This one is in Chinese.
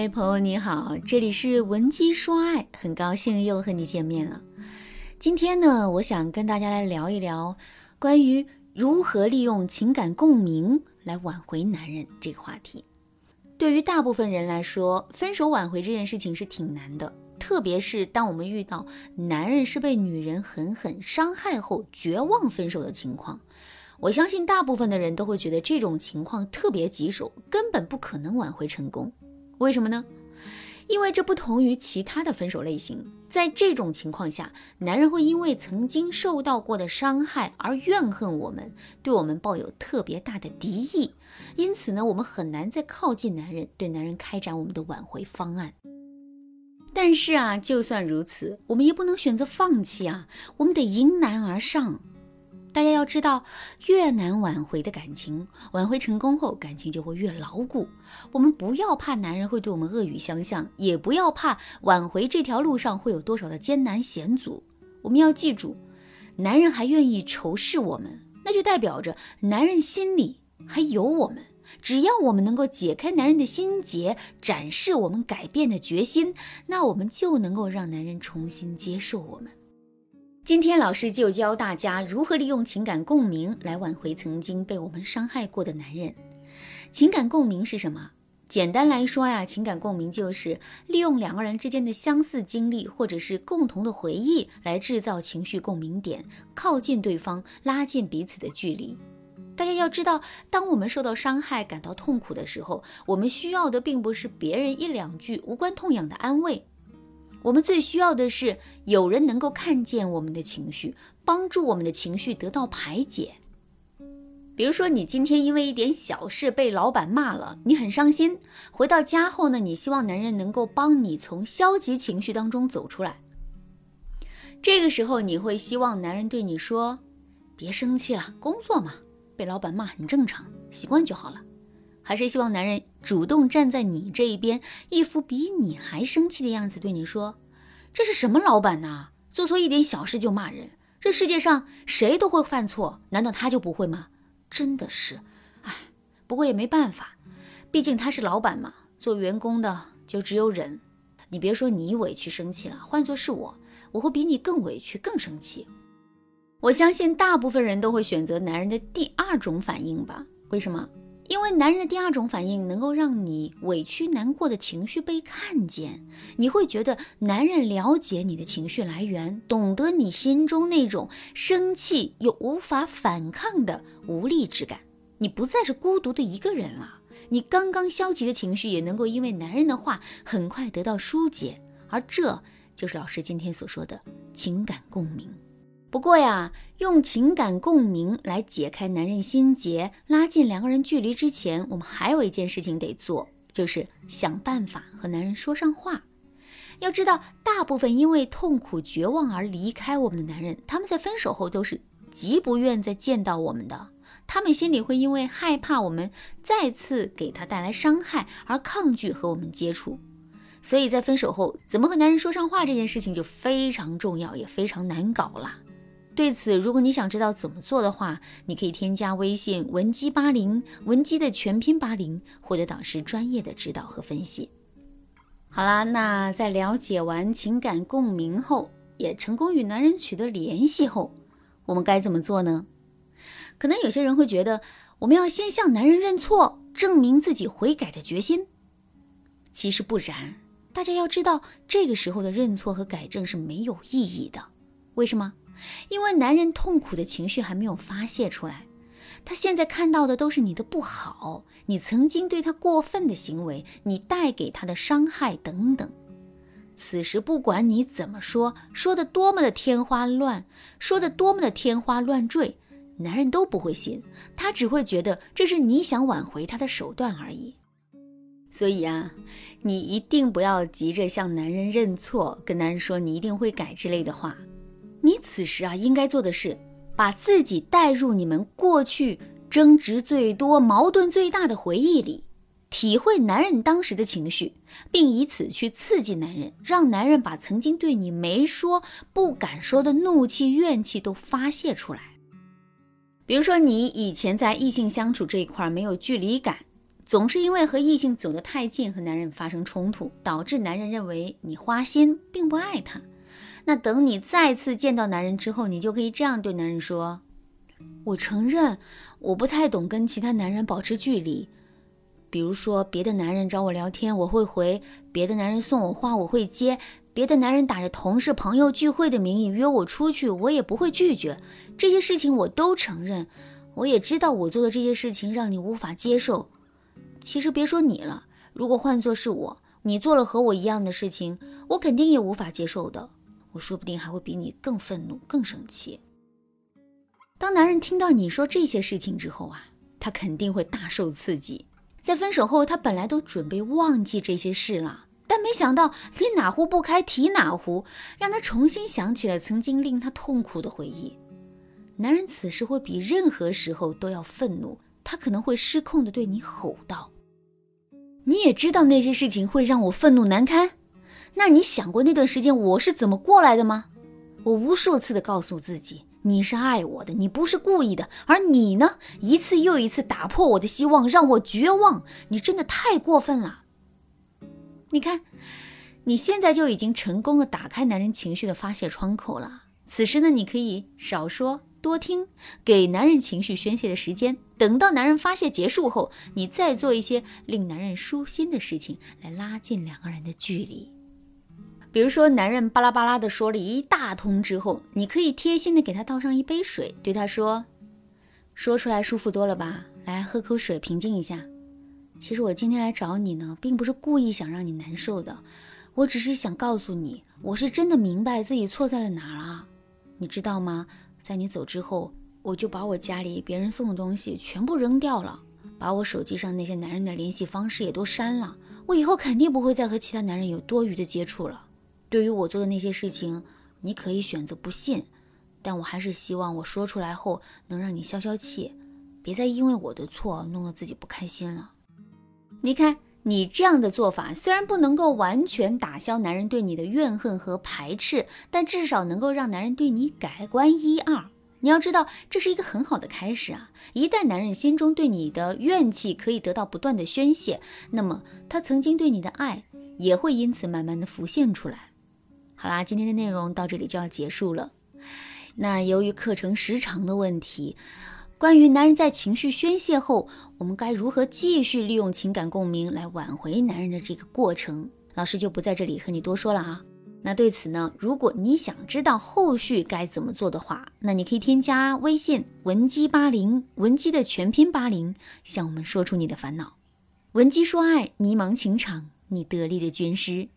嗨，朋友你好，这里是文姬说爱，很高兴又和你见面了。今天呢，我想跟大家来聊一聊关于如何利用情感共鸣来挽回男人这个话题。对于大部分人来说，分手挽回这件事情是挺难的，特别是当我们遇到男人是被女人狠狠伤害后绝望分手的情况。我相信大部分的人都会觉得这种情况特别棘手，根本不可能挽回成功。为什么呢？因为这不同于其他的分手类型，在这种情况下，男人会因为曾经受到过的伤害而怨恨我们，对我们抱有特别大的敌意。因此呢，我们很难再靠近男人，对男人开展我们的挽回方案。但是啊，就算如此，我们也不能选择放弃啊，我们得迎难而上。大家要知道，越难挽回的感情，挽回成功后，感情就会越牢固。我们不要怕男人会对我们恶语相向，也不要怕挽回这条路上会有多少的艰难险阻。我们要记住，男人还愿意仇视我们，那就代表着男人心里还有我们。只要我们能够解开男人的心结，展示我们改变的决心，那我们就能够让男人重新接受我们。今天老师就教大家如何利用情感共鸣来挽回曾经被我们伤害过的男人。情感共鸣是什么？简单来说呀，情感共鸣就是利用两个人之间的相似经历或者是共同的回忆来制造情绪共鸣点，靠近对方，拉近彼此的距离。大家要知道，当我们受到伤害、感到痛苦的时候，我们需要的并不是别人一两句无关痛痒的安慰。我们最需要的是有人能够看见我们的情绪，帮助我们的情绪得到排解。比如说，你今天因为一点小事被老板骂了，你很伤心。回到家后呢，你希望男人能够帮你从消极情绪当中走出来。这个时候，你会希望男人对你说：“别生气了，工作嘛，被老板骂很正常，习惯就好了。”还是希望男人主动站在你这一边，一副比你还生气的样子，对你说：“这是什么老板呐？做错一点小事就骂人。这世界上谁都会犯错，难道他就不会吗？真的是，唉，不过也没办法，毕竟他是老板嘛。做员工的就只有忍。你别说你委屈生气了，换做是我，我会比你更委屈、更生气。我相信大部分人都会选择男人的第二种反应吧？为什么？”因为男人的第二种反应能够让你委屈难过的情绪被看见，你会觉得男人了解你的情绪来源，懂得你心中那种生气又无法反抗的无力之感，你不再是孤独的一个人了。你刚刚消极的情绪也能够因为男人的话很快得到疏解，而这就是老师今天所说的情感共鸣。不过呀，用情感共鸣来解开男人心结、拉近两个人距离之前，我们还有一件事情得做，就是想办法和男人说上话。要知道，大部分因为痛苦、绝望而离开我们的男人，他们在分手后都是极不愿再见到我们的。他们心里会因为害怕我们再次给他带来伤害而抗拒和我们接触。所以在分手后，怎么和男人说上话这件事情就非常重要，也非常难搞了。对此，如果你想知道怎么做的话，你可以添加微信文姬八零，文姬的全拼八零，获得导师专业的指导和分析。好啦，那在了解完情感共鸣后，也成功与男人取得联系后，我们该怎么做呢？可能有些人会觉得，我们要先向男人认错，证明自己悔改的决心。其实不然，大家要知道，这个时候的认错和改正是没有意义的。为什么？因为男人痛苦的情绪还没有发泄出来，他现在看到的都是你的不好，你曾经对他过分的行为，你带给他的伤害等等。此时不管你怎么说，说的多么的天花乱，说的多么的天花乱坠，男人都不会信，他只会觉得这是你想挽回他的手段而已。所以啊，你一定不要急着向男人认错，跟男人说你一定会改之类的话。此时啊，应该做的是把自己带入你们过去争执最多、矛盾最大的回忆里，体会男人当时的情绪，并以此去刺激男人，让男人把曾经对你没说、不敢说的怒气、怨气都发泄出来。比如说，你以前在异性相处这一块没有距离感，总是因为和异性走得太近，和男人发生冲突，导致男人认为你花心，并不爱他。那等你再次见到男人之后，你就可以这样对男人说：“我承认，我不太懂跟其他男人保持距离。比如说，别的男人找我聊天，我会回；别的男人送我花，我会接；别的男人打着同事朋友聚会的名义约我出去，我也不会拒绝。这些事情我都承认，我也知道我做的这些事情让你无法接受。”其实别说你了，如果换作是我，你做了和我一样的事情，我肯定也无法接受的。我说不定还会比你更愤怒、更生气。当男人听到你说这些事情之后啊，他肯定会大受刺激。在分手后，他本来都准备忘记这些事了，但没想到你哪壶不开提哪壶，让他重新想起了曾经令他痛苦的回忆。男人此时会比任何时候都要愤怒。他可能会失控地对你吼道：“你也知道那些事情会让我愤怒难堪，那你想过那段时间我是怎么过来的吗？我无数次的告诉自己，你是爱我的，你不是故意的，而你呢，一次又一次打破我的希望，让我绝望。你真的太过分了。你看，你现在就已经成功地打开男人情绪的发泄窗口了。此时呢，你可以少说。”多听，给男人情绪宣泄的时间。等到男人发泄结束后，你再做一些令男人舒心的事情，来拉近两个人的距离。比如说，男人巴拉巴拉的说了一大通之后，你可以贴心的给他倒上一杯水，对他说：“说出来舒服多了吧？来喝口水，平静一下。其实我今天来找你呢，并不是故意想让你难受的，我只是想告诉你，我是真的明白自己错在了哪儿啊，你知道吗？”在你走之后，我就把我家里别人送的东西全部扔掉了，把我手机上那些男人的联系方式也都删了。我以后肯定不会再和其他男人有多余的接触了。对于我做的那些事情，你可以选择不信，但我还是希望我说出来后能让你消消气，别再因为我的错弄得自己不开心了。你看，你这样的做法虽然不能够完全打消男人对你的怨恨和排斥，但至少能够让男人对你改观一二。你要知道，这是一个很好的开始啊！一旦男人心中对你的怨气可以得到不断的宣泄，那么他曾经对你的爱也会因此慢慢的浮现出来。好啦，今天的内容到这里就要结束了。那由于课程时长的问题。关于男人在情绪宣泄后，我们该如何继续利用情感共鸣来挽回男人的这个过程，老师就不在这里和你多说了啊。那对此呢，如果你想知道后续该怎么做的话，那你可以添加微信文姬八零，文姬的全拼八零，向我们说出你的烦恼。文姬说爱，迷茫情场，你得力的军师。